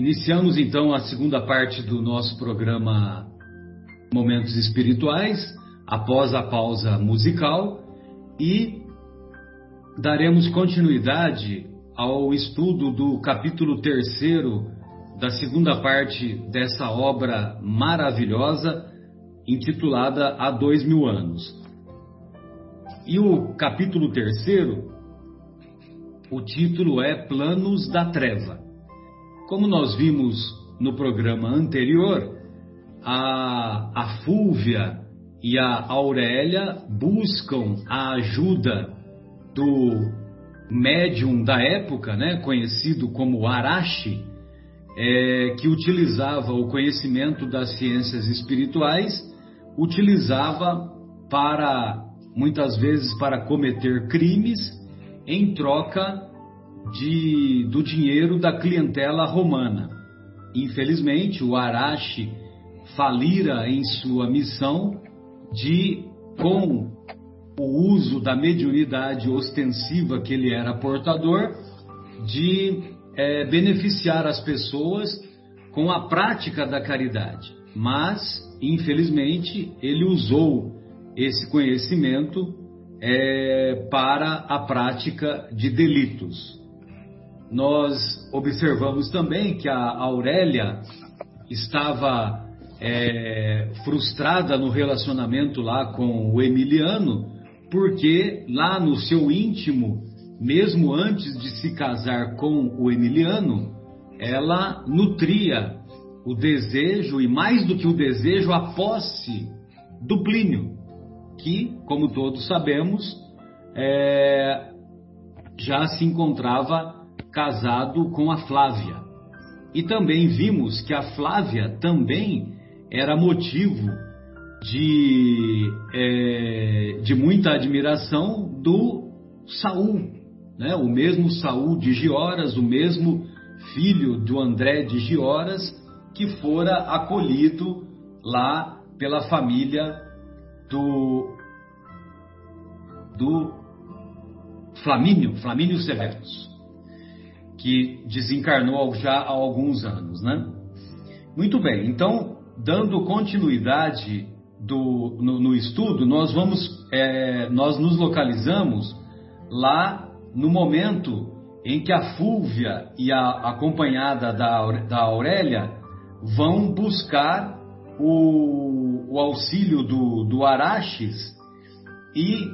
Iniciamos então a segunda parte do nosso programa Momentos Espirituais, após a pausa musical, e daremos continuidade ao estudo do capítulo terceiro da segunda parte dessa obra maravilhosa intitulada Há Dois Mil Anos. E o capítulo terceiro, o título é Planos da Treva. Como nós vimos no programa anterior, a, a Fúvia e a Aurélia buscam a ajuda do médium da época, né, conhecido como Arashi, é, que utilizava o conhecimento das ciências espirituais, utilizava para muitas vezes para cometer crimes em troca de, do dinheiro da clientela romana. Infelizmente, o Arashi falira em sua missão de, com o uso da mediunidade ostensiva que ele era portador, de é, beneficiar as pessoas com a prática da caridade. Mas, infelizmente, ele usou esse conhecimento é, para a prática de delitos. Nós observamos também que a Aurélia estava é, frustrada no relacionamento lá com o Emiliano, porque lá no seu íntimo, mesmo antes de se casar com o Emiliano, ela nutria o desejo, e mais do que o desejo, a posse do Plínio, que, como todos sabemos, é, já se encontrava casado com a Flávia. E também vimos que a Flávia também era motivo de, é, de muita admiração do Saul, né? o mesmo Saul de Gioras, o mesmo filho do André de Gioras, que fora acolhido lá pela família do, do Flamínio, Flamínio Severus que desencarnou já há alguns anos, né? Muito bem, então, dando continuidade do, no, no estudo, nós vamos, é, nós nos localizamos lá no momento em que a Fúvia e a acompanhada da, da Aurélia vão buscar o, o auxílio do, do Araches e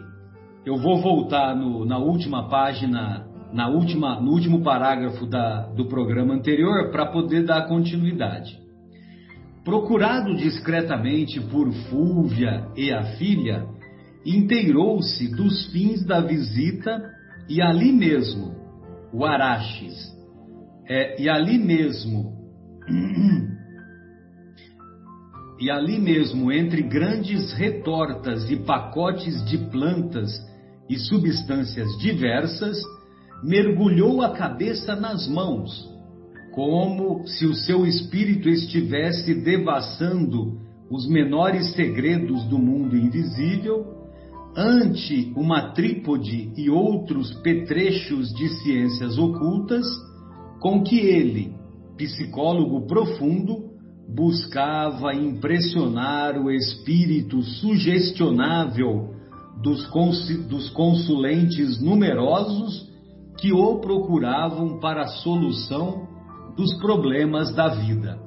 eu vou voltar no, na última página na última, no último parágrafo da, do programa anterior para poder dar continuidade. Procurado discretamente por Fúvia e a filha, inteirou-se dos fins da visita e ali mesmo, o Araches, é, e ali mesmo, e ali mesmo, entre grandes retortas e pacotes de plantas e substâncias diversas, mergulhou a cabeça nas mãos, como se o seu espírito estivesse devassando os menores segredos do mundo invisível, ante uma trípode e outros petrechos de ciências ocultas, com que ele, psicólogo profundo, buscava impressionar o espírito sugestionável dos, dos consulentes numerosos que o procuravam para a solução dos problemas da vida.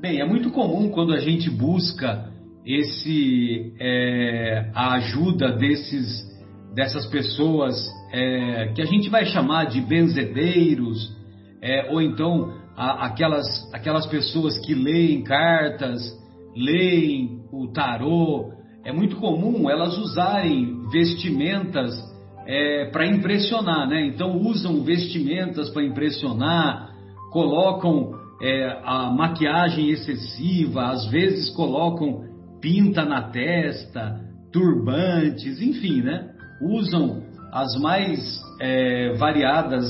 Bem, é muito comum quando a gente busca esse é, a ajuda desses dessas pessoas é, que a gente vai chamar de benzedeiros é, ou então a, aquelas aquelas pessoas que leem cartas, leem o tarô. É muito comum elas usarem vestimentas é, para impressionar, né? Então usam vestimentas para impressionar, colocam é, a maquiagem excessiva, às vezes colocam pinta na testa, turbantes, enfim, né? Usam as mais é, variadas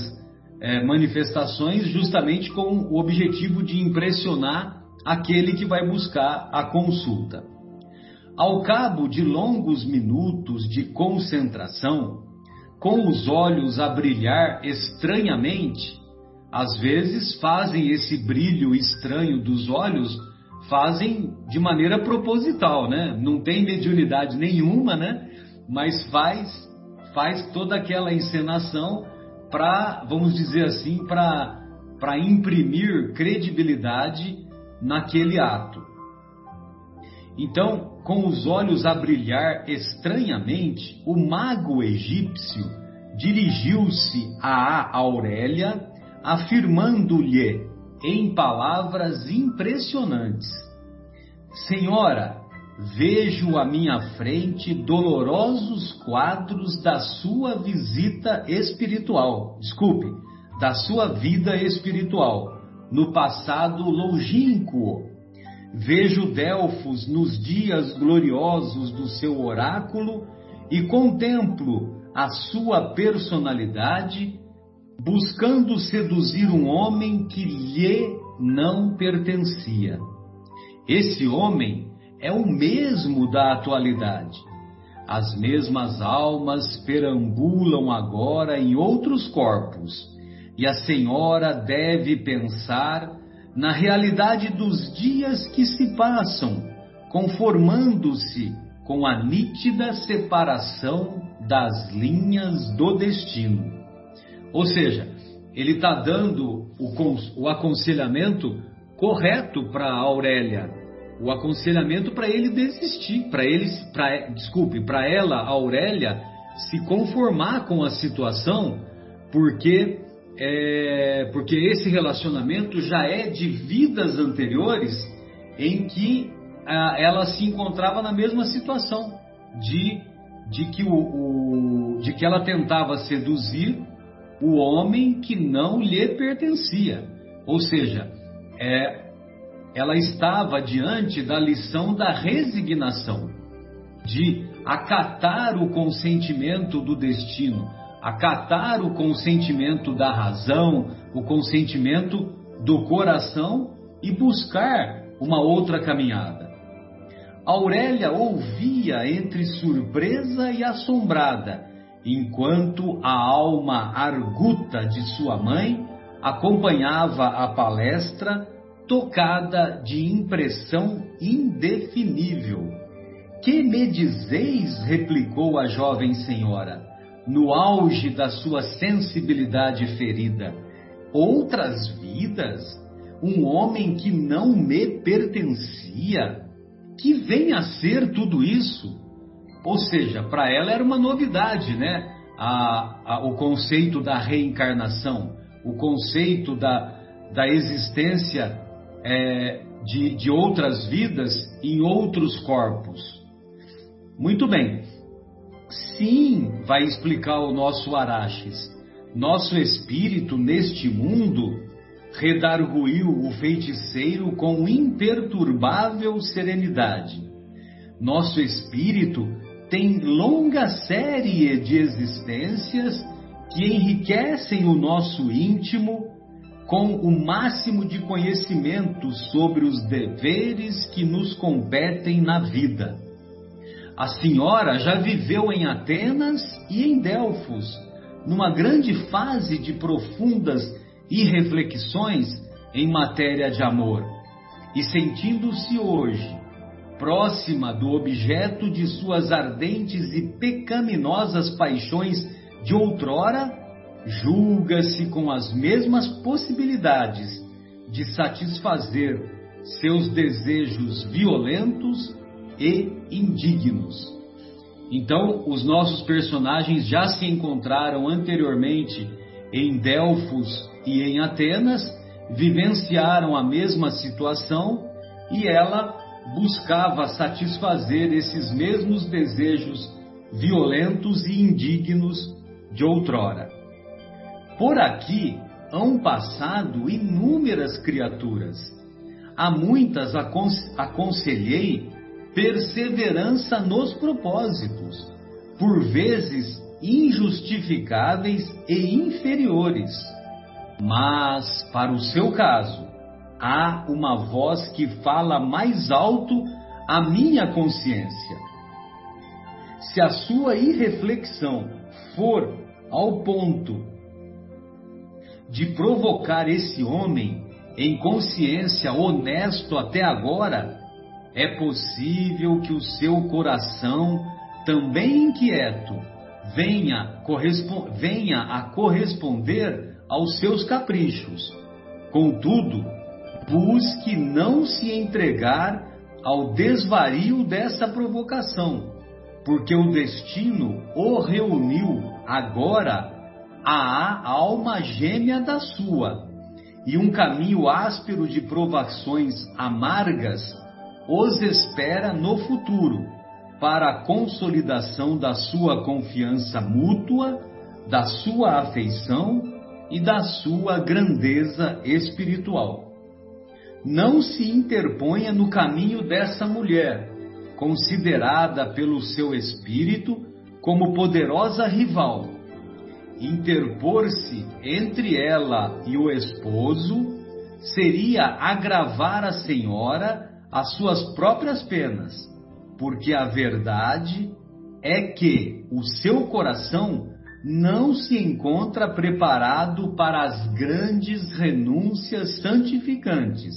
é, manifestações justamente com o objetivo de impressionar aquele que vai buscar a consulta. Ao cabo de longos minutos de concentração, com os olhos a brilhar estranhamente, às vezes fazem esse brilho estranho dos olhos, fazem de maneira proposital, né? Não tem mediunidade nenhuma, né? Mas faz faz toda aquela encenação para, vamos dizer assim, para para imprimir credibilidade naquele ato. Então, com os olhos a brilhar estranhamente, o mago egípcio dirigiu-se a Aurélia, afirmando-lhe em palavras impressionantes: Senhora, vejo à minha frente dolorosos quadros da sua visita espiritual. Desculpe, da sua vida espiritual no passado longínquo. Vejo Delfos nos dias gloriosos do seu oráculo e contemplo a sua personalidade, buscando seduzir um homem que lhe não pertencia. Esse homem é o mesmo da atualidade. As mesmas almas perambulam agora em outros corpos, e a senhora deve pensar na realidade dos dias que se passam, conformando-se com a nítida separação das linhas do destino. Ou seja, ele está dando o, o aconselhamento correto para Aurélia o aconselhamento para ele desistir, para ele, pra, desculpe, para ela, Aurélia, se conformar com a situação, porque é, porque esse relacionamento já é de vidas anteriores em que a, ela se encontrava na mesma situação de, de, que o, o, de que ela tentava seduzir o homem que não lhe pertencia. Ou seja, é, ela estava diante da lição da resignação, de acatar o consentimento do destino, acatar o consentimento da razão, o consentimento do coração e buscar uma outra caminhada. Aurélia ouvia entre surpresa e assombrada, enquanto a alma arguta de sua mãe acompanhava a palestra tocada de impressão indefinível. Que me dizeis? replicou a jovem senhora, no auge da sua sensibilidade ferida. Outras vidas? Um homem que não me pertencia? Que vem a ser tudo isso? Ou seja, para ela era uma novidade, né? A, a, o conceito da reencarnação, o conceito da, da existência é, de, de outras vidas em outros corpos. Muito bem. Sim, vai explicar o nosso Araches. Nosso espírito neste mundo redarguiu o feiticeiro com imperturbável serenidade. Nosso espírito tem longa série de existências que enriquecem o nosso íntimo com o máximo de conhecimento sobre os deveres que nos competem na vida. A senhora já viveu em Atenas e em Delfos, numa grande fase de profundas irreflexões em matéria de amor, e sentindo-se hoje próxima do objeto de suas ardentes e pecaminosas paixões de outrora, julga-se com as mesmas possibilidades de satisfazer seus desejos violentos e indignos. Então, os nossos personagens já se encontraram anteriormente em Delfos e em Atenas, vivenciaram a mesma situação e ela buscava satisfazer esses mesmos desejos violentos e indignos de outrora. Por aqui hão passado inúmeras criaturas. A muitas aconselhei perseverança nos propósitos, por vezes injustificáveis e inferiores. Mas, para o seu caso, há uma voz que fala mais alto à minha consciência. Se a sua irreflexão for ao ponto de provocar esse homem em consciência honesto até agora, é possível que o seu coração, também inquieto, venha, venha a corresponder aos seus caprichos. Contudo, busque não se entregar ao desvario dessa provocação, porque o destino o reuniu agora à alma gêmea da sua, e um caminho áspero de provações amargas os espera no futuro, para a consolidação da sua confiança mútua, da sua afeição e da sua grandeza espiritual. Não se interponha no caminho dessa mulher, considerada pelo seu espírito como poderosa rival. Interpor-se entre ela e o esposo seria agravar a senhora as suas próprias penas, porque a verdade é que o seu coração não se encontra preparado para as grandes renúncias santificantes.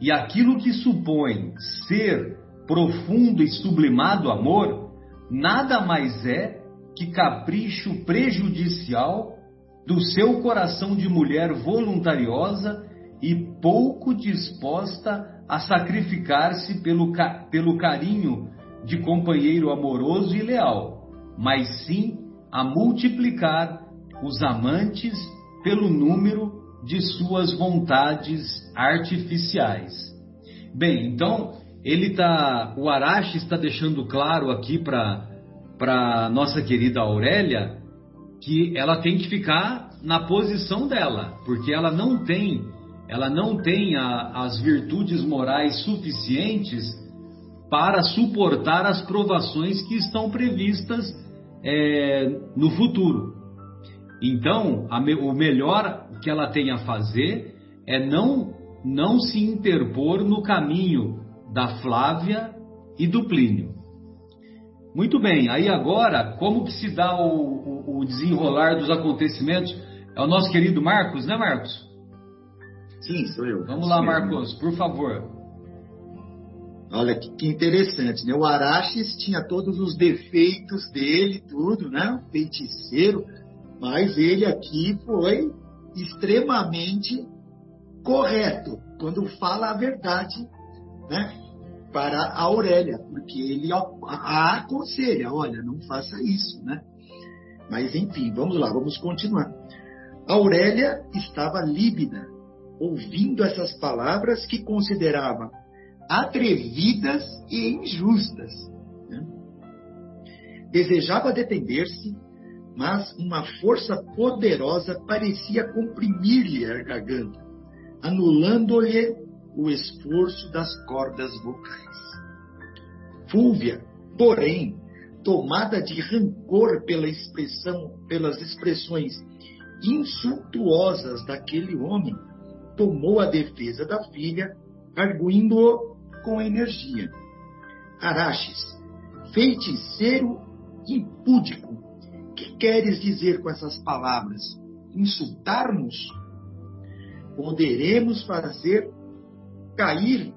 E aquilo que supõe ser profundo e sublimado amor, nada mais é que capricho prejudicial do seu coração de mulher voluntariosa e pouco disposta a sacrificar-se pelo, pelo carinho de companheiro amoroso e leal, mas sim a multiplicar os amantes pelo número de suas vontades artificiais. Bem, então ele tá, o Arashi está deixando claro aqui para para nossa querida Aurélia que ela tem que ficar na posição dela, porque ela não tem ela não tem a, as virtudes morais suficientes para suportar as provações que estão previstas é, no futuro. Então, a, o melhor que ela tem a fazer é não, não se interpor no caminho da Flávia e do Plínio. Muito bem, aí agora, como que se dá o, o, o desenrolar dos acontecimentos? É o nosso querido Marcos, né, Marcos? Sim, sou eu. Vamos lá, Marcos, por favor. Olha que, interessante, né? O Araches tinha todos os defeitos dele, tudo, né? Um feiticeiro, mas ele aqui foi extremamente correto quando fala a verdade, né? Para a Aurélia, porque ele a aconselha, olha, não faça isso, né? Mas enfim, vamos lá, vamos continuar. A Aurélia estava líbida ouvindo essas palavras que considerava atrevidas e injustas. Né? Desejava defender-se, mas uma força poderosa parecia comprimir-lhe a garganta, anulando-lhe o esforço das cordas vocais. Fúvia, porém, tomada de rancor pela expressão, pelas expressões insultuosas daquele homem, tomou a defesa da filha, arguindo-o com energia. Araches, feiticeiro impúdico, que queres dizer com essas palavras? Insultar-nos? Poderemos fazer cair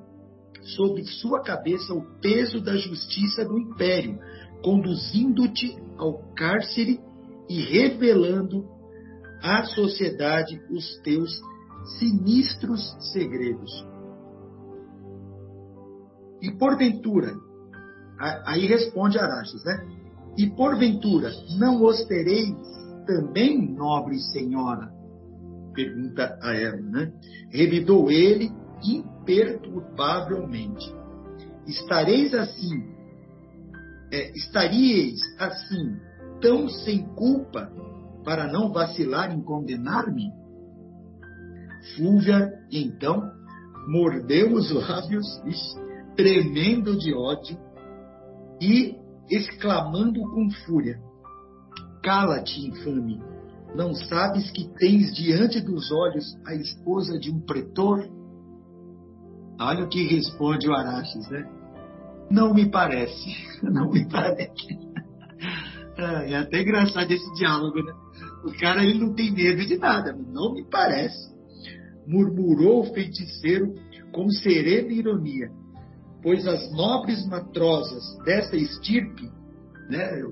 sobre sua cabeça o peso da justiça do império, conduzindo-te ao cárcere e revelando à sociedade os teus sinistros segredos. E porventura, aí responde Araxes, né? E porventura, não os tereis também, nobre senhora? Pergunta a ela, né? Revidou ele imperturbavelmente. Estareis assim, é, estaríeis assim, tão sem culpa, para não vacilar em condenar-me? Fúvia, então, mordeu os lábios, tremendo de ódio, e exclamando com fúria: Cala-te, infame! Não sabes que tens diante dos olhos a esposa de um pretor? Olha o que responde o Araxes, né? Não me parece, não me parece. É até engraçado esse diálogo, né? O cara ele não tem medo de nada, não me parece. Murmurou o feiticeiro com serena ironia, pois as nobres matrosas dessa estirpe, né,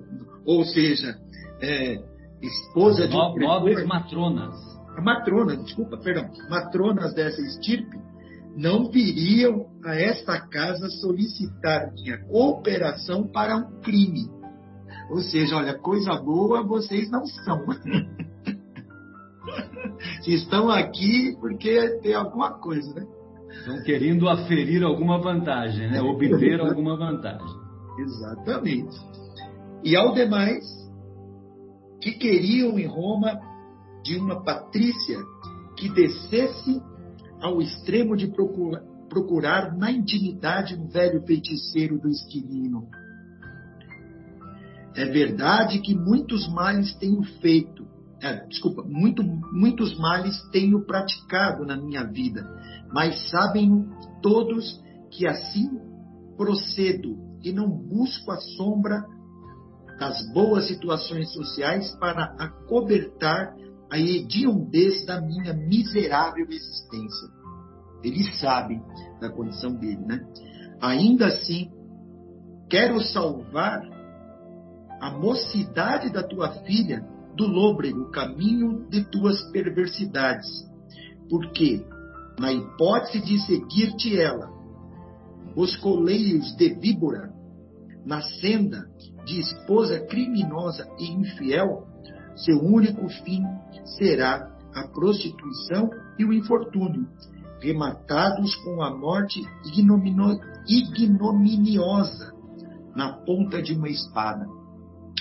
ou seja, é, esposa de um nobres matronas, matronas, desculpa, perdão, matronas dessa estirpe, não viriam a esta casa solicitar minha cooperação para um crime. Ou seja, olha, coisa boa vocês não são. Estão aqui porque tem alguma coisa, né? Estão querendo aferir alguma vantagem, né? Obter alguma vantagem. Exatamente. E ao demais, que queriam em Roma de uma patrícia que descesse ao extremo de procurar, procurar na intimidade um velho feiticeiro do esquilino. É verdade que muitos males tenho feito, é, desculpa, muito, muitos males tenho praticado na minha vida, mas sabem todos que assim procedo e não busco a sombra das boas situações sociais para acobertar a hediondez da minha miserável existência. Ele sabe da condição dele, né? Ainda assim, quero salvar a mocidade da tua filha do lôbrego caminho de tuas perversidades. Porque, na hipótese de seguir-te ela, os coleiros de víbora, na senda de esposa criminosa e infiel, seu único fim será a prostituição e o infortúnio, rematados com a morte ignominiosa na ponta de uma espada.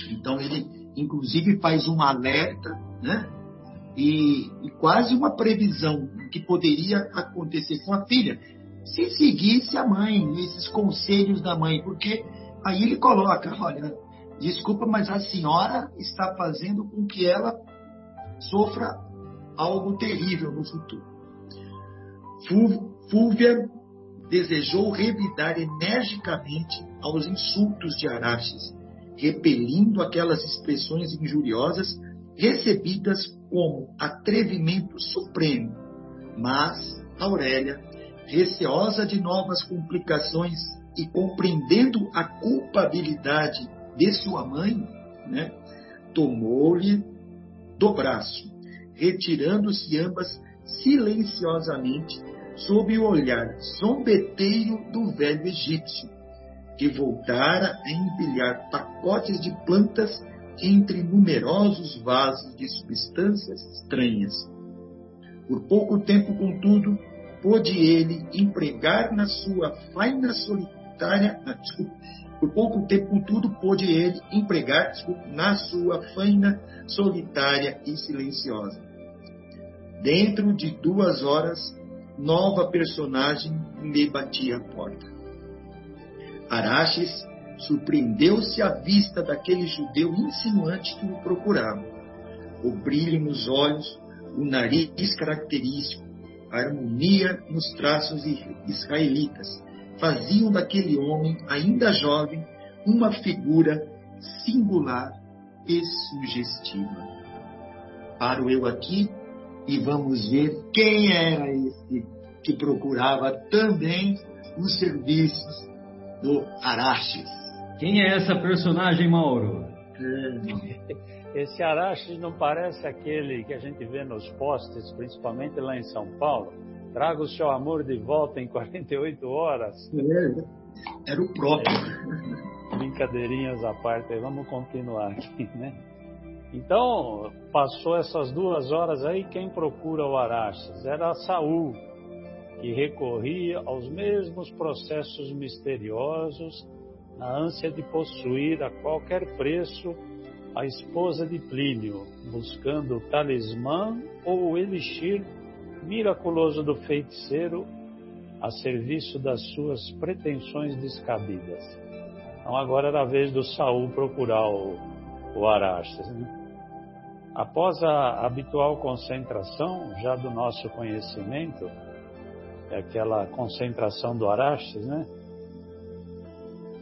Então ele, inclusive, faz um alerta, né? E, e quase uma previsão que poderia acontecer com a filha se seguisse a mãe, esses conselhos da mãe, porque aí ele coloca, olha, desculpa, mas a senhora está fazendo com que ela sofra algo terrível no futuro. Fúvia desejou revidar energicamente aos insultos de Araxes, repelindo aquelas expressões injuriosas recebidas como atrevimento supremo. Mas Aurélia, receosa de novas complicações e compreendendo a culpabilidade de sua mãe, né, tomou-lhe do braço, retirando-se ambas silenciosamente sob o olhar zombeteiro do velho egípcio, que voltara a empilhar pacotes de plantas entre numerosos vasos de substâncias estranhas. Por pouco tempo, contudo, pôde ele empregar na sua faina solitária, ah, desculpa, por pouco tempo, contudo, pôde ele empregar desculpa, na sua faina solitária e silenciosa. Dentro de duas horas, nova personagem me batia a porta. Araches surpreendeu-se à vista daquele judeu insinuante que o procurava. O brilho nos olhos, o nariz característico, a harmonia nos traços israelitas faziam daquele homem, ainda jovem, uma figura singular e sugestiva. Paro eu aqui e vamos ver quem era esse que procurava também os serviços do Araches. Quem é essa personagem, Mauro? É. Esse Araches não parece aquele que a gente vê nos postes, principalmente lá em São Paulo? Traga o seu amor de volta em 48 horas. É, era o próprio. Brincadeirinhas à parte, vamos continuar aqui, né? Então, passou essas duas horas aí, quem procura o Araxes? Era Saul, que recorria aos mesmos processos misteriosos na ânsia de possuir a qualquer preço a esposa de Plínio, buscando o talismã ou o elixir miraculoso do feiticeiro a serviço das suas pretensões descabidas. Então agora era a vez do Saul procurar o, o Araxes. Né? Após a habitual concentração, já do nosso conhecimento, é aquela concentração do Araxes, né?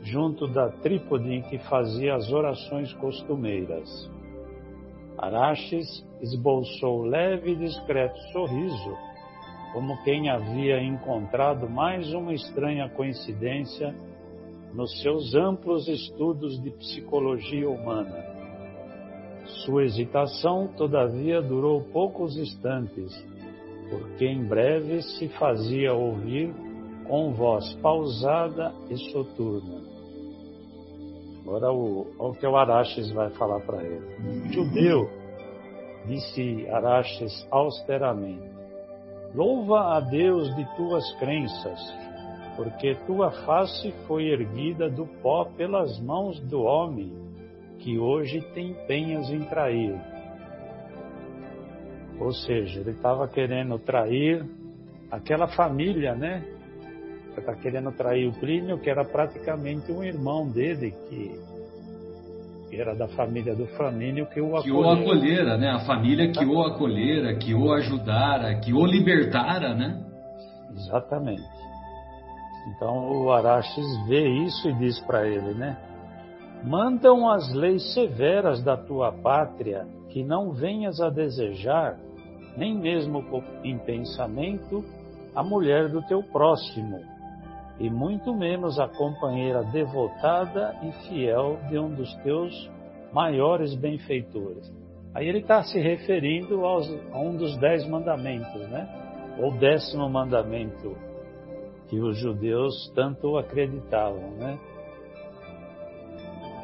Junto da trípode em que fazia as orações costumeiras. Araches esboçou leve e discreto sorriso, como quem havia encontrado mais uma estranha coincidência nos seus amplos estudos de psicologia humana. Sua hesitação, todavia, durou poucos instantes, porque em breve se fazia ouvir com voz pausada e soturna. Agora o, o que o Araches vai falar para ele. Judeu, disse Araches austeramente, louva a Deus de tuas crenças, porque tua face foi erguida do pó pelas mãos do homem que hoje te empenhas em trair. Ou seja, ele estava querendo trair aquela família, né? Está querendo trair o Plínio, que era praticamente um irmão dele, que era da família do Flamínio, que o acolhera. Que o acolhera, né? A família que o acolhera, que o ajudara, que o libertara, né? Exatamente. Então o Araxes vê isso e diz para ele, né? Mandam as leis severas da tua pátria que não venhas a desejar, nem mesmo em pensamento, a mulher do teu próximo, e muito menos a companheira devotada e fiel de um dos teus maiores benfeitores. Aí ele está se referindo aos, a um dos dez mandamentos, né? Ou décimo mandamento que os judeus tanto acreditavam, né?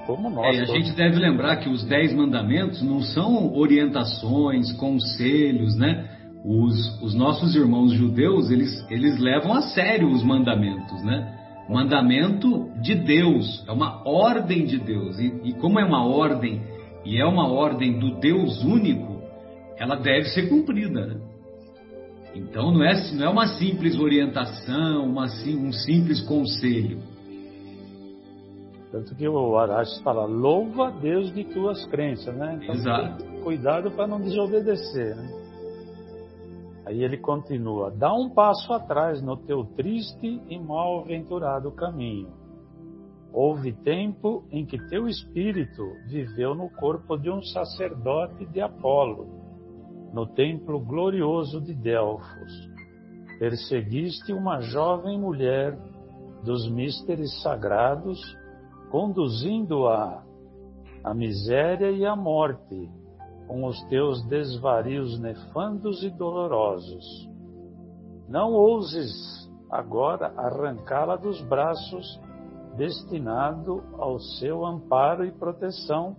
Como nós. É, a gente deve lembrar que os dez mandamentos não são orientações, conselhos, né? Os, os nossos irmãos judeus, eles, eles levam a sério os mandamentos, né? Mandamento de Deus, é uma ordem de Deus. E, e como é uma ordem, e é uma ordem do Deus único, ela deve ser cumprida, né? Então não é, não é uma simples orientação, uma, um simples conselho. Tanto que o Arash fala, louva a Deus de tuas crenças, né? Então, Exato. Cuidado para não desobedecer, né? Aí ele continua, dá um passo atrás no teu triste e mal-aventurado caminho. Houve tempo em que teu espírito viveu no corpo de um sacerdote de Apolo no templo glorioso de Delfos. Perseguiste uma jovem mulher dos místeres sagrados, conduzindo-a à miséria e à morte, com os teus desvarios nefandos e dolorosos. Não ouses agora arrancá-la dos braços, destinado ao seu amparo e proteção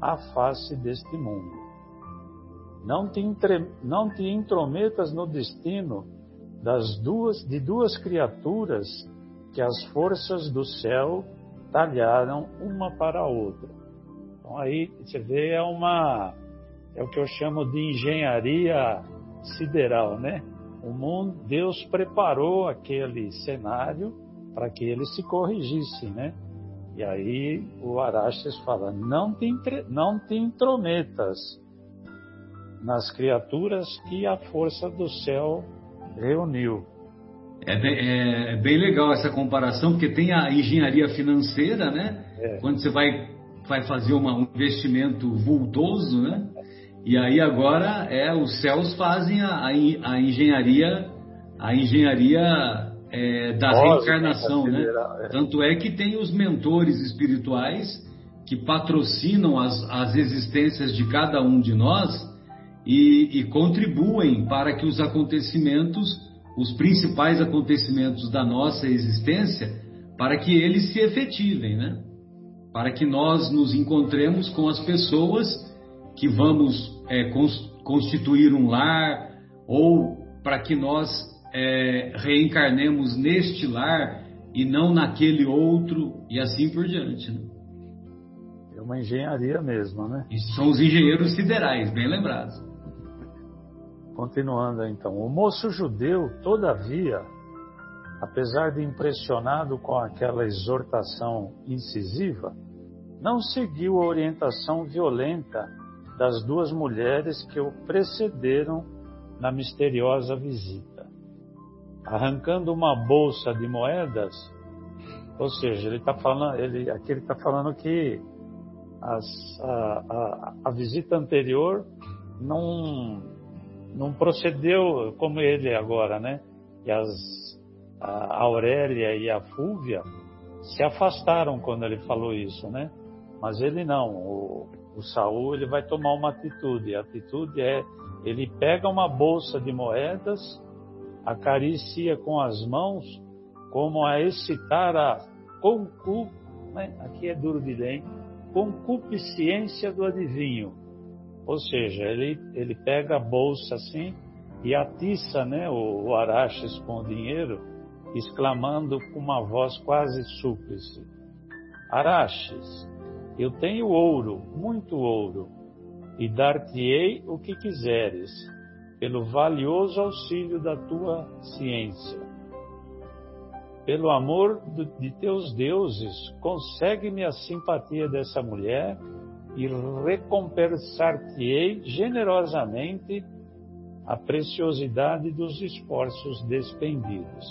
à face deste mundo. Não te, entre, não te intrometas no destino das duas, de duas criaturas que as forças do céu talharam uma para a outra. Então aí você vê é uma é o que eu chamo de engenharia sideral, né? O mundo, Deus preparou aquele cenário para que ele se corrigisse, né? E aí o Araxes fala: não te, não te intrometas nas criaturas que a força do céu reuniu. É bem, é bem legal essa comparação, porque tem a engenharia financeira, né? É. Quando você vai, vai fazer uma, um investimento vultoso, né? E aí agora é os céus fazem a, a, a engenharia a engenharia é, da reencarnação, né? É. Tanto é que tem os mentores espirituais que patrocinam as, as existências de cada um de nós e, e contribuem para que os acontecimentos, os principais acontecimentos da nossa existência, para que eles se efetivem, né? Para que nós nos encontremos com as pessoas que vamos é, constituir um lar ou para que nós é, reencarnemos neste lar e não naquele outro e assim por diante. Né? É uma engenharia mesmo, né? E são os engenheiros siderais, bem lembrados. Continuando então, o moço judeu, todavia, apesar de impressionado com aquela exortação incisiva, não seguiu a orientação violenta das duas mulheres que o precederam na misteriosa visita. Arrancando uma bolsa de moedas, ou seja, ele está falando, ele, aqui ele está falando que as, a, a, a, visita anterior não, não procedeu como ele agora, né? E as, a Aurélia e a Fúvia se afastaram quando ele falou isso, né? Mas ele não, o, o Saul ele vai tomar uma atitude. A atitude é ele pega uma bolsa de moedas, acaricia com as mãos, como a excitar a concu, né? aqui é duro de ler, concupiscência do adivinho. Ou seja, ele, ele pega a bolsa assim e atiça né, o, o Araxes com o dinheiro, exclamando com uma voz quase súplice: Araxes, eu tenho ouro, muito ouro, e dar-te-ei o que quiseres, pelo valioso auxílio da tua ciência. Pelo amor de teus deuses, consegue-me a simpatia dessa mulher e recompensar-te-ei generosamente a preciosidade dos esforços despendidos.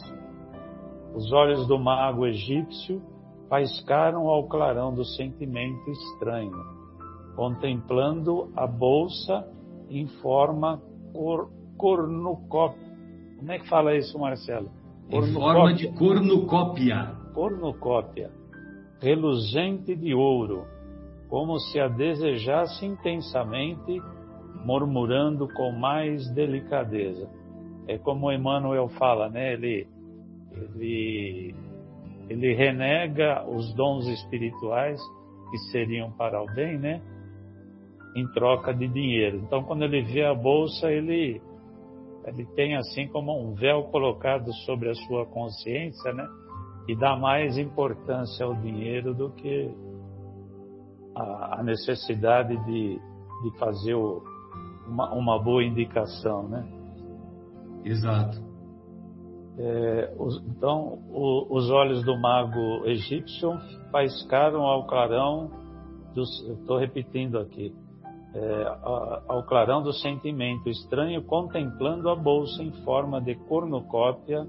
Os olhos do mago egípcio faiscaram ao clarão do sentimento estranho, contemplando a bolsa em forma cor, cornucópia. Como é que fala isso, Marcelo? Em forma de cornucópia. Cornucópia, reluzente de ouro, como se a desejasse intensamente, murmurando com mais delicadeza. É como Emmanuel fala, né? Ele, ele ele renega os dons espirituais que seriam para o bem, né? Em troca de dinheiro. Então, quando ele vê a bolsa, ele ele tem assim como um véu colocado sobre a sua consciência, né? E dá mais importância ao dinheiro do que a, a necessidade de, de fazer o, uma, uma boa indicação, né? Exato. É, os, então, o, os olhos do mago egípcio faiscaram ao clarão, estou repetindo aqui, é, ao clarão do sentimento estranho, contemplando a bolsa em forma de cornucópia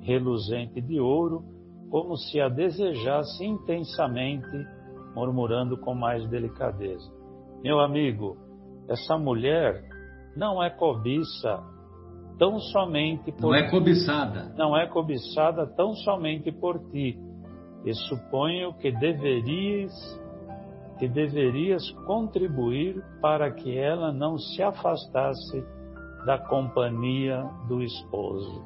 reluzente de ouro, como se a desejasse intensamente, murmurando com mais delicadeza. Meu amigo, essa mulher não é cobiça tão somente por Não é cobiçada. Não é cobiçada tão somente por ti. E suponho que deverias que deverias contribuir para que ela não se afastasse da companhia do esposo.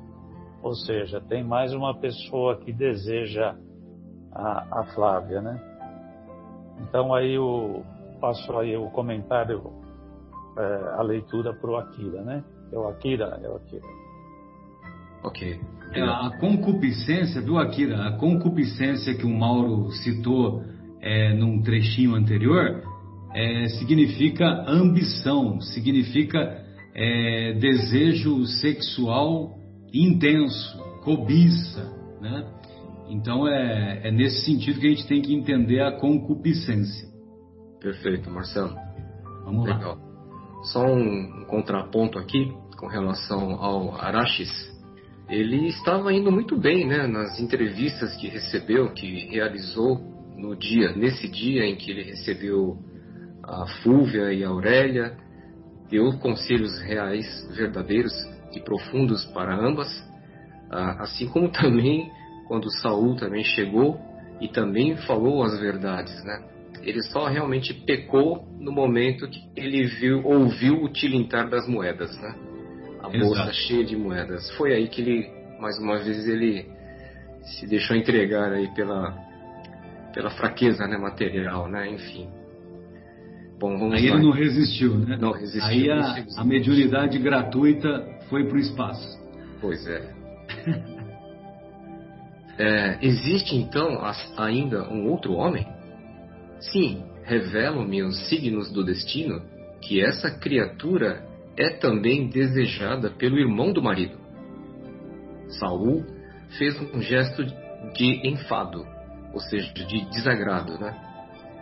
Ou seja, tem mais uma pessoa que deseja a, a Flávia, né? Então aí o passo aí o comentário, é, a leitura para o Akira, né? É o Akira, é o Akira. Ok. É, a concupiscência, viu, Akira? A concupiscência que o Mauro citou é, num trechinho anterior é, significa ambição, significa é, desejo sexual intenso, cobiça, né? Então é, é nesse sentido que a gente tem que entender a concupiscência. Perfeito, Marcelo. Vamos Legal. lá. Só um contraponto aqui com relação ao Araxes. Ele estava indo muito bem, né, nas entrevistas que recebeu, que realizou no dia, nesse dia em que ele recebeu a Fúvia e a Aurélia, deu conselhos reais, verdadeiros e profundos para ambas, ah, assim como também quando Saul também chegou e também falou as verdades, né? Ele só realmente pecou no momento que ele viu, ouviu o tilintar das moedas, né? A bolsa Exato. cheia de moedas. Foi aí que ele, mais uma vez, ele se deixou entregar aí pela, pela fraqueza né, material, né? Enfim. Bom, vamos aí lá. ele não resistiu, né? Não resistiu. Aí a, a mediunidade gratuita foi para o espaço. Pois é. é existe então ainda um outro homem? Sim, revelam-me os signos do destino que essa criatura é também desejada pelo irmão do marido. Saul fez um gesto de enfado, ou seja, de desagrado, né?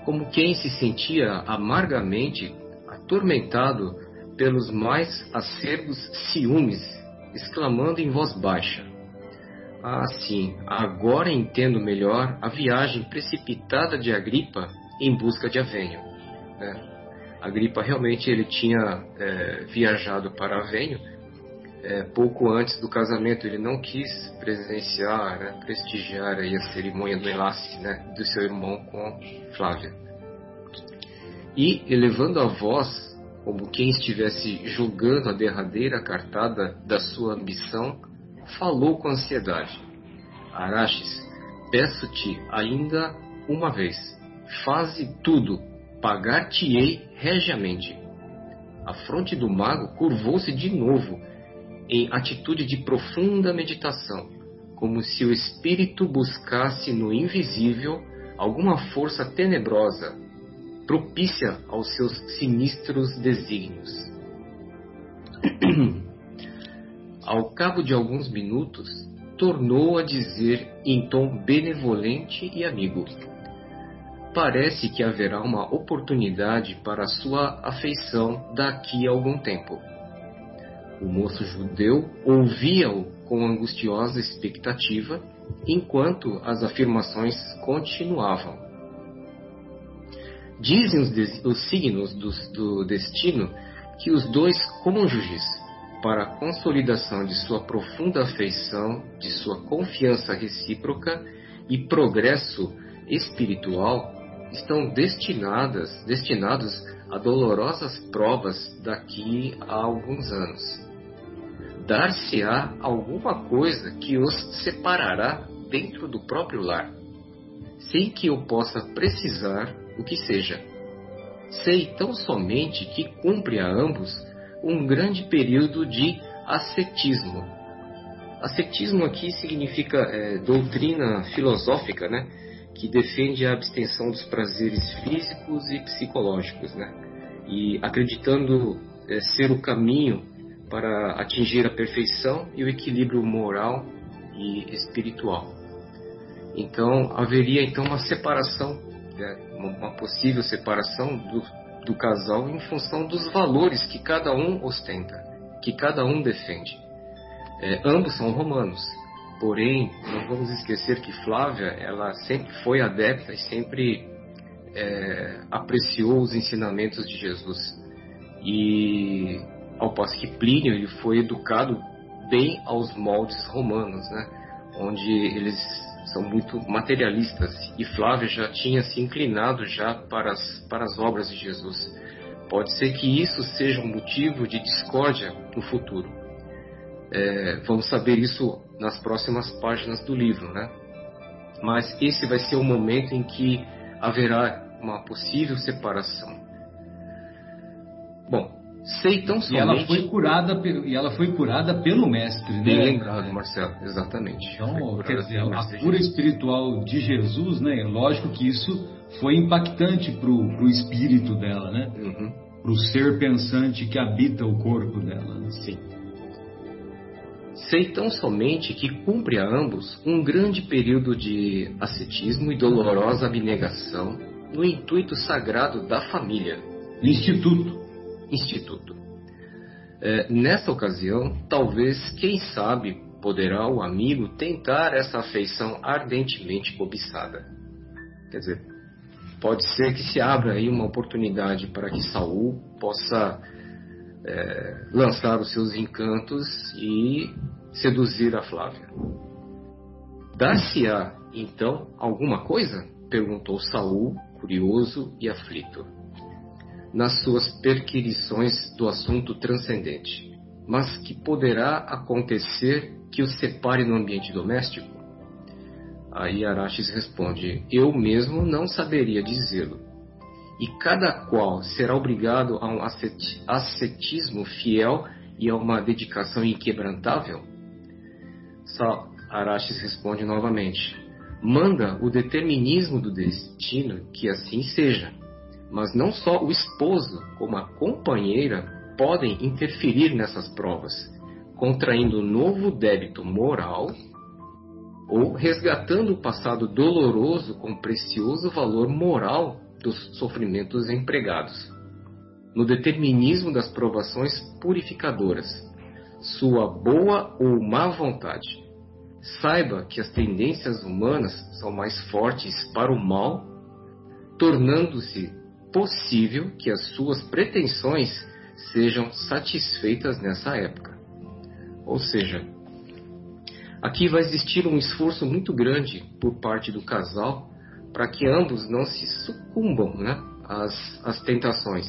Como quem se sentia amargamente atormentado pelos mais acerbos ciúmes, exclamando em voz baixa: Ah, sim, agora entendo melhor a viagem precipitada de Agripa em busca de Avenho. Né? Agripa realmente ele tinha é, viajado para Avenho é, pouco antes do casamento. Ele não quis presenciar, né, prestigiar aí a cerimônia do enlace né, do seu irmão com Flávia. E elevando a voz, como quem estivesse julgando a derradeira cartada da sua ambição, falou com ansiedade: Araches, peço-te ainda uma vez, faze tudo pagar-te-ei regiamente. A fronte do mago curvou-se de novo, em atitude de profunda meditação, como se o espírito buscasse no invisível alguma força tenebrosa, propícia aos seus sinistros desígnios. Ao cabo de alguns minutos, tornou a dizer em tom benevolente e amigo: parece que haverá uma oportunidade para sua afeição daqui a algum tempo. O moço judeu ouvia-o com angustiosa expectativa, enquanto as afirmações continuavam. Dizem os, os signos do, do destino que os dois cônjuges, para a consolidação de sua profunda afeição, de sua confiança recíproca e progresso espiritual, estão destinadas, destinados a dolorosas provas daqui a alguns anos. Dar-se-á alguma coisa que os separará dentro do próprio lar, sem que eu possa precisar o que seja. Sei tão somente que cumpre a ambos um grande período de ascetismo. Ascetismo aqui significa é, doutrina filosófica, né? que defende a abstenção dos prazeres físicos e psicológicos, né? E acreditando é, ser o caminho para atingir a perfeição e o equilíbrio moral e espiritual. Então haveria então uma separação, né? uma possível separação do, do casal em função dos valores que cada um ostenta, que cada um defende. É, ambos são romanos, Porém, não vamos esquecer que Flávia, ela sempre foi adepta e sempre é, apreciou os ensinamentos de Jesus. E ao passo que Plínio ele foi educado bem aos moldes romanos, né? onde eles são muito materialistas e Flávia já tinha se inclinado já para as, para as obras de Jesus. Pode ser que isso seja um motivo de discórdia no futuro. É, vamos saber isso nas próximas páginas do livro, né? Mas esse vai ser o momento em que haverá uma possível separação. Bom, sei tão somente... E ela foi curada, e ela foi curada pelo mestre, né? Bem lembrado, Marcelo, exatamente. Então, quer dizer, a cura espiritual de Jesus, né? Lógico que isso foi impactante pro, o espírito dela, né? Uhum. Pro ser pensante que habita o corpo dela. Né? Sim. Sei tão somente que cumpre a ambos um grande período de ascetismo e dolorosa abnegação no intuito sagrado da família. Instituto. Instituto. É, nessa ocasião, talvez, quem sabe, poderá o amigo tentar essa afeição ardentemente cobiçada. Quer dizer, pode ser que se abra aí uma oportunidade para que Saul possa é, lançar os seus encantos e seduzir a Flávia. Dar-se-á, então, alguma coisa? perguntou Saul, curioso e aflito, nas suas perquirições do assunto transcendente. Mas que poderá acontecer que o separe no ambiente doméstico? Aí Araches responde: Eu mesmo não saberia dizê-lo e cada qual será obrigado a um ascetismo fiel e a uma dedicação inquebrantável? Só Araches responde novamente: Manda o determinismo do destino que assim seja, mas não só o esposo como a companheira podem interferir nessas provas, contraindo novo débito moral ou resgatando o passado doloroso com precioso valor moral dos sofrimentos empregados, no determinismo das provações purificadoras, sua boa ou má vontade. Saiba que as tendências humanas são mais fortes para o mal tornando-se possível que as suas pretensões sejam satisfeitas nessa época. Ou seja, aqui vai existir um esforço muito grande por parte do casal para que ambos não se sucumbam né, às, às tentações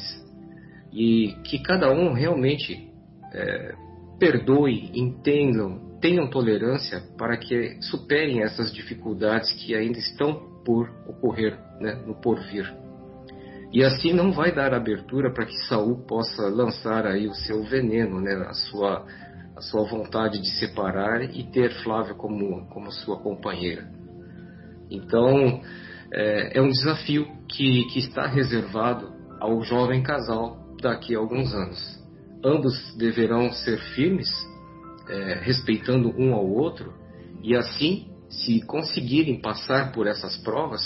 e que cada um realmente é, perdoe, entendam, tenham tolerância para que superem essas dificuldades que ainda estão por ocorrer, né, no porvir. E assim não vai dar abertura para que Saul possa lançar aí o seu veneno, né, a sua a sua vontade de separar e ter Flávia como como sua companheira. Então é, é um desafio que, que está reservado ao jovem casal daqui a alguns anos. Ambos deverão ser firmes, é, respeitando um ao outro, e assim, se conseguirem passar por essas provas,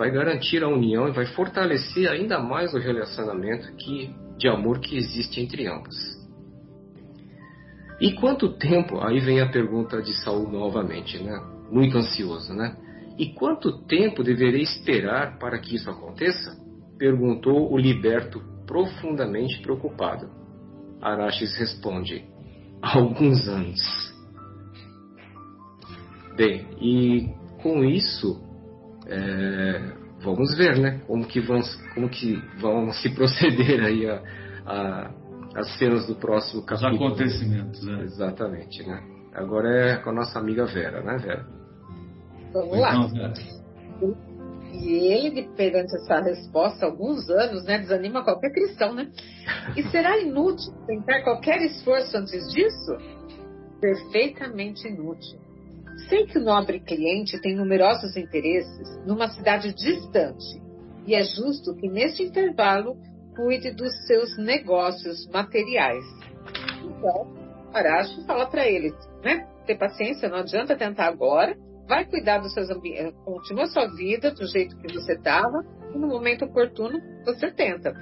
vai garantir a união e vai fortalecer ainda mais o relacionamento que, de amor que existe entre ambos. E quanto tempo? Aí vem a pergunta de Saul novamente, né? Muito ansioso, né? E quanto tempo deverei esperar para que isso aconteça? Perguntou o liberto profundamente preocupado. Araxes responde: Alguns anos. Bem, e com isso é, vamos ver, né? Como que vão, como que vão se proceder aí a, a, as cenas do próximo capítulo. Os acontecimentos, né? Exatamente, né? Agora é com a nossa amiga Vera, né, Vera? Vamos lá. Então, e ele, perante essa resposta, alguns anos, né, desanima qualquer cristão, né? E será inútil tentar qualquer esforço antes disso? Perfeitamente inútil. Sei que o nobre cliente tem numerosos interesses numa cidade distante e é justo que neste intervalo cuide dos seus negócios materiais. Então, Aracho fala para ele, né? Ter paciência, não adianta tentar agora. Vai cuidar dos seus ambientes, continua a sua vida do jeito que você estava e no momento oportuno você tenta.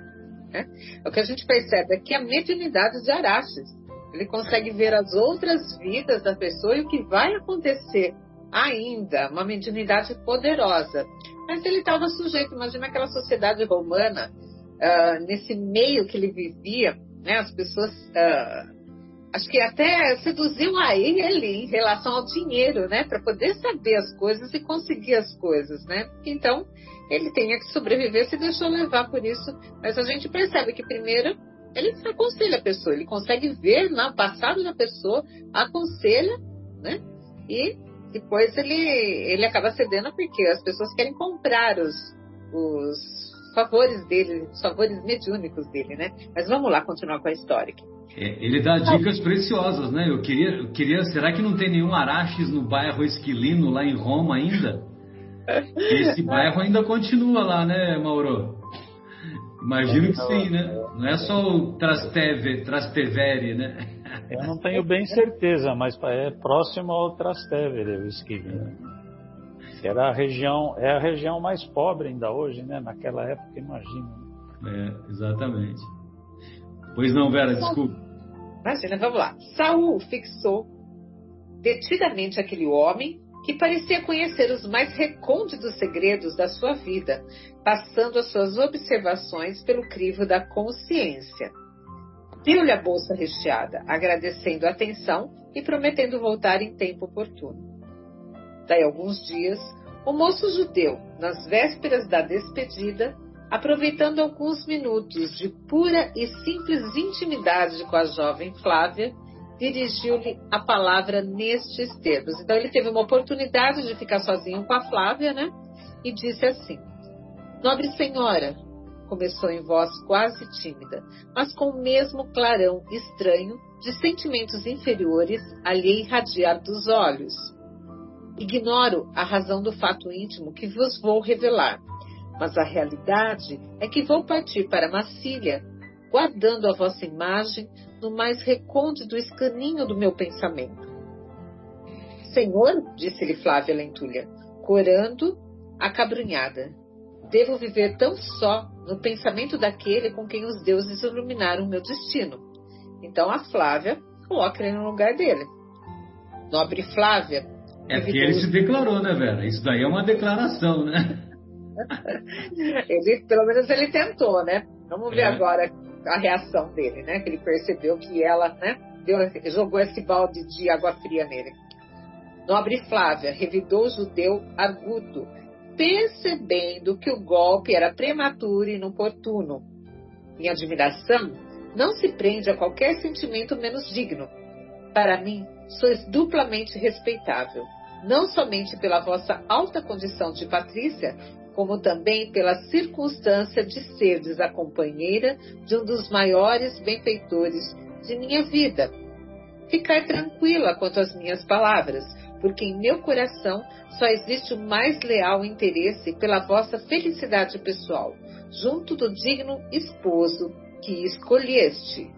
Né? O que a gente percebe é que a mediunidade de Araches ele consegue ver as outras vidas da pessoa e o que vai acontecer ainda, uma mediunidade poderosa. Mas ele estava sujeito, imagina aquela sociedade romana, uh, nesse meio que ele vivia, né, as pessoas, uh, acho que até seduziam a ele em relação ao dinheiro, né, para poder saber as coisas e conseguir as coisas, né. Então, ele tinha que sobreviver, se deixou levar por isso, mas a gente percebe que primeiro ele aconselha a pessoa, ele consegue ver no passado da pessoa, aconselha, né? E depois ele, ele acaba cedendo porque as pessoas querem comprar os, os favores dele, os favores mediúnicos dele, né? Mas vamos lá continuar com a história aqui. É, ele dá dicas preciosas, né? Eu queria, eu queria, será que não tem nenhum Araches no bairro Esquilino, lá em Roma ainda? Esse bairro ainda continua lá, né, Mauro? Imagino que sim, né? Não é só o Trasteve, Trastevere, né? Eu não tenho bem certeza, mas é próximo ao Trastevere, o Esquilino. Que era a região, é a região mais pobre ainda hoje, né? Naquela época, imagino. É, exatamente. Pois não, Vera, desculpa. Imagina, vamos lá. Saul fixou detidamente aquele homem que parecia conhecer os mais recônditos segredos da sua vida, passando as suas observações pelo crivo da consciência. Deu-lhe a bolsa recheada, agradecendo a atenção e prometendo voltar em tempo oportuno. Daí alguns dias, o moço judeu, nas vésperas da despedida, aproveitando alguns minutos de pura e simples intimidade com a jovem Flávia, dirigiu-lhe a palavra nestes termos. Então ele teve uma oportunidade de ficar sozinho com a Flávia, né? E disse assim: Nobre senhora, começou em voz quase tímida, mas com o mesmo clarão estranho de sentimentos inferiores a lhe irradiar dos olhos. Ignoro a razão do fato íntimo que vos vou revelar, mas a realidade é que vou partir para Massília, guardando a vossa imagem no mais recôndito escaninho do meu pensamento. Senhor, disse-lhe Flávia Lentulha, corando acabrunhada, devo viver tão só no pensamento daquele com quem os deuses iluminaram o meu destino. Então a Flávia coloca ele no lugar dele. Nobre Flávia. É porque ele se declarou, né, Vera? Isso daí é uma declaração, né? ele, pelo menos ele tentou, né? Vamos ver é. agora a reação dele, né? Que ele percebeu que ela, né? Deu, jogou esse balde de água fria nele. Nobre Flávia revidou o judeu arguto, percebendo que o golpe era prematuro e inoportuno. Minha admiração não se prende a qualquer sentimento menos digno. Para mim, sois duplamente respeitável, não somente pela vossa alta condição de patrícia, como também pela circunstância de serdes a companheira de um dos maiores benfeitores de minha vida. Ficar tranquila quanto às minhas palavras, porque em meu coração só existe o mais leal interesse pela vossa felicidade pessoal, junto do digno esposo que escolheste.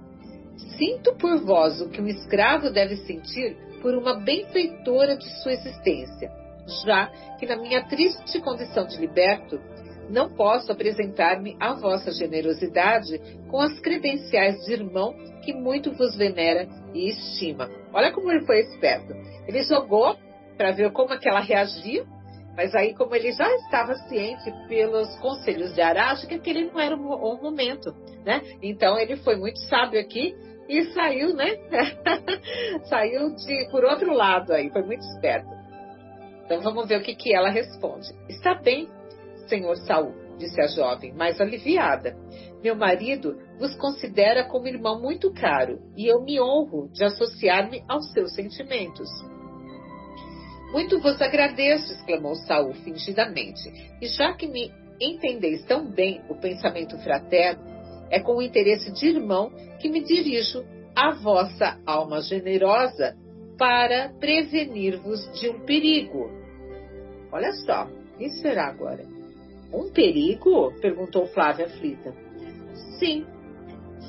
Sinto por vós o que um escravo deve sentir por uma benfeitora de sua existência, já que na minha triste condição de liberto, não posso apresentar-me à vossa generosidade com as credenciais de irmão que muito vos venera e estima. Olha como ele foi esperto. Ele jogou para ver como é que ela reagia, mas aí, como ele já estava ciente pelos conselhos de Arashi, que aquele não era o, o momento, né? Então ele foi muito sábio aqui e saiu, né? saiu de por outro lado aí, foi muito esperto. Então vamos ver o que, que ela responde. Está bem, senhor Saul, disse a jovem, mais aliviada. Meu marido vos considera como irmão muito caro e eu me honro de associar-me aos seus sentimentos. Muito vos agradeço, exclamou Saul fingidamente, e já que me entendeis tão bem o pensamento fraterno, é com o interesse de irmão que me dirijo à vossa alma generosa para prevenir-vos de um perigo. Olha só, o que será agora? Um perigo? perguntou Flávia aflita. Sim.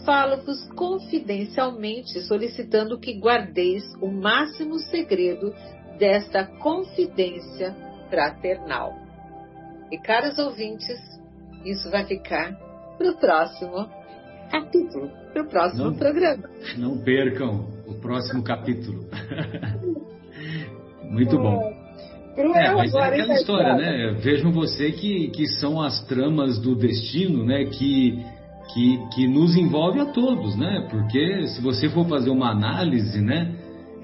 Falo-vos confidencialmente, solicitando que guardeis o máximo segredo desta confidência fraternal. E, caros ouvintes, isso vai ficar para o próximo capítulo, para o próximo não, programa. Não percam o próximo capítulo. Muito bom. É, mas é aquela história, né? Vejam você que, que são as tramas do destino, né? Que, que, que nos envolve a todos, né? Porque se você for fazer uma análise, né?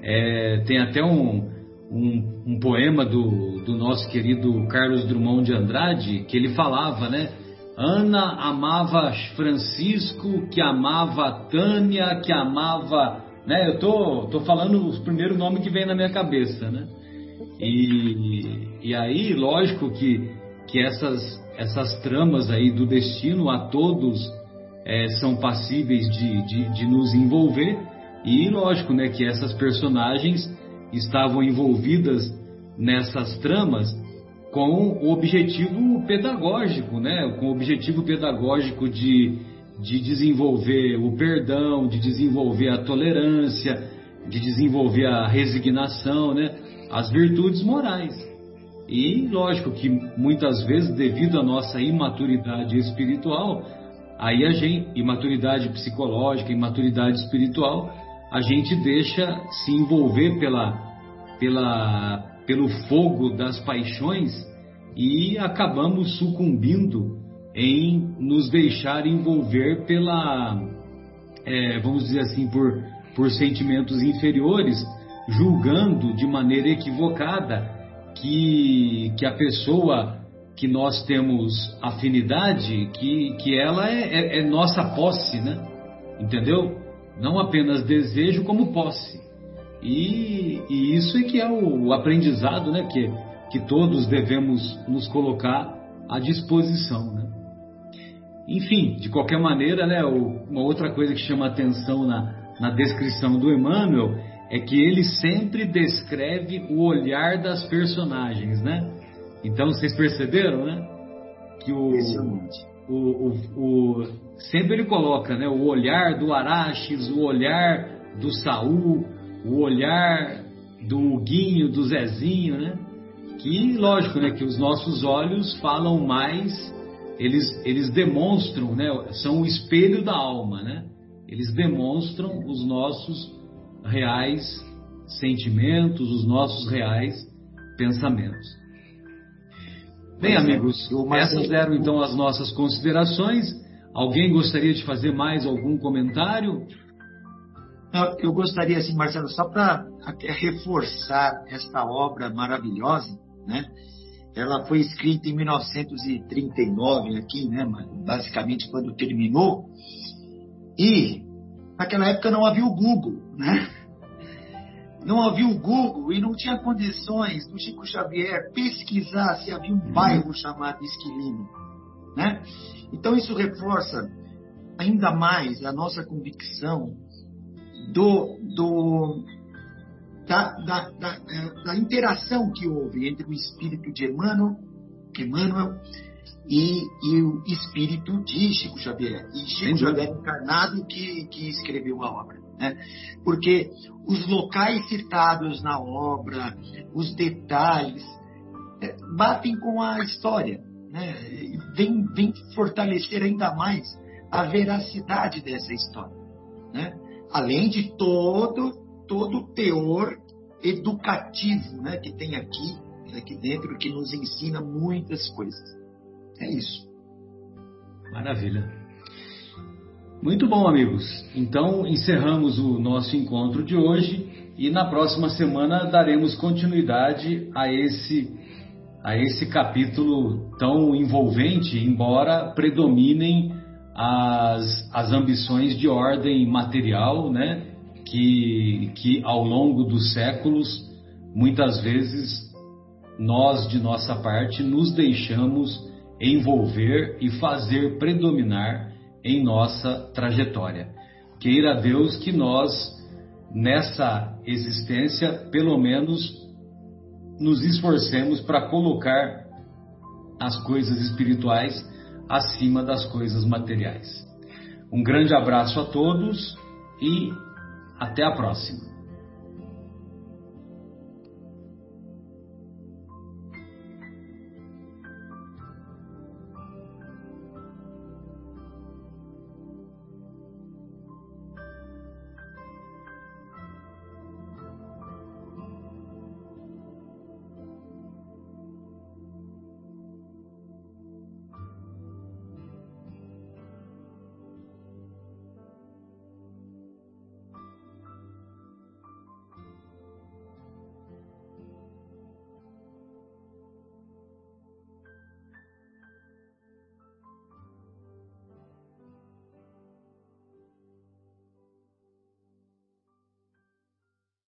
É, tem até um, um, um poema do, do nosso querido Carlos Drummond de Andrade, que ele falava, né? Ana amava Francisco, que amava Tânia, que amava. Né? Eu tô, tô falando o primeiro nome que vem na minha cabeça, né? E, e aí, lógico que, que essas, essas tramas aí do destino a todos é, são passíveis de, de, de nos envolver, e lógico né, que essas personagens estavam envolvidas nessas tramas com o objetivo pedagógico, né? com o objetivo pedagógico de, de desenvolver o perdão, de desenvolver a tolerância, de desenvolver a resignação, né? as virtudes morais. E lógico que muitas vezes, devido à nossa imaturidade espiritual, aí a gente, imaturidade psicológica, imaturidade espiritual, a gente deixa se envolver pela, pela, pelo fogo das paixões e acabamos sucumbindo em nos deixar envolver pela, é, vamos dizer assim, por, por sentimentos inferiores, julgando de maneira equivocada que, que a pessoa que nós temos afinidade, que, que ela é, é, é nossa posse, né? Entendeu? Não apenas desejo, como posse. E, e isso é que é o, aprendizado né, que, que todos devemos nos colocar à disposição. Né? Enfim, de qualquer maneira, né, uma outra coisa que chama atenção na, na descrição do Emmanuel é que ele sempre descreve o olhar das personagens, né? Então vocês perceberam, né? Que o, o, o, o, sempre ele coloca, né? O olhar do Araches, o olhar do Saul, o olhar do Huguinho, do Zezinho, né? Que, lógico, né? Que os nossos olhos falam mais, eles, eles demonstram, né? São o espelho da alma, né? Eles demonstram os nossos reais sentimentos, os nossos reais pensamentos. Bem, amigos, essas eram então as nossas considerações. Alguém gostaria de fazer mais algum comentário? Eu gostaria, assim, Marcelo, só para reforçar esta obra maravilhosa, né? Ela foi escrita em 1939 aqui, né? Basicamente quando terminou. E naquela época não havia o Google, né? Não havia o Google e não tinha condições do Chico Xavier pesquisar se havia um bairro chamado Esquilino, né? Então isso reforça ainda mais a nossa convicção do, do da, da, da, da, interação que houve entre o espírito de Emmanuel, Emmanuel e, e, o espírito de Chico Xavier. E Chico Xavier encarnado que, que escreveu a obra. Né? Porque os locais citados na obra, os detalhes, é, batem com a história. Né? Vem, vem fortalecer ainda mais a veracidade dessa história. Né? Além de todo, todo o teor educativo né, que tem aqui, aqui dentro, que nos ensina muitas coisas. É isso. Maravilha. Muito bom, amigos. Então, encerramos o nosso encontro de hoje e na próxima semana daremos continuidade a esse a esse capítulo tão envolvente, embora predominem as, as ambições de ordem material, né, que, que ao longo dos séculos, muitas vezes, nós, de nossa parte, nos deixamos envolver e fazer predominar em nossa trajetória. Queira Deus que nós, nessa existência, pelo menos nos esforcemos para colocar as coisas espirituais acima das coisas materiais. Um grande abraço a todos e até a próxima.